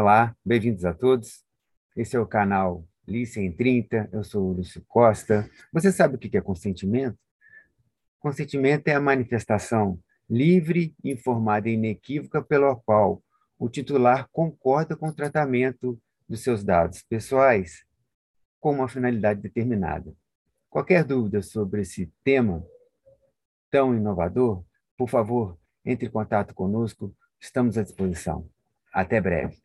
Olá, bem-vindos a todos. Esse é o canal Lícia em 30, eu sou o Lúcio Costa. Você sabe o que é consentimento? Consentimento é a manifestação livre, informada e inequívoca pela qual o titular concorda com o tratamento dos seus dados pessoais com uma finalidade determinada. Qualquer dúvida sobre esse tema tão inovador, por favor, entre em contato conosco, estamos à disposição. Até breve.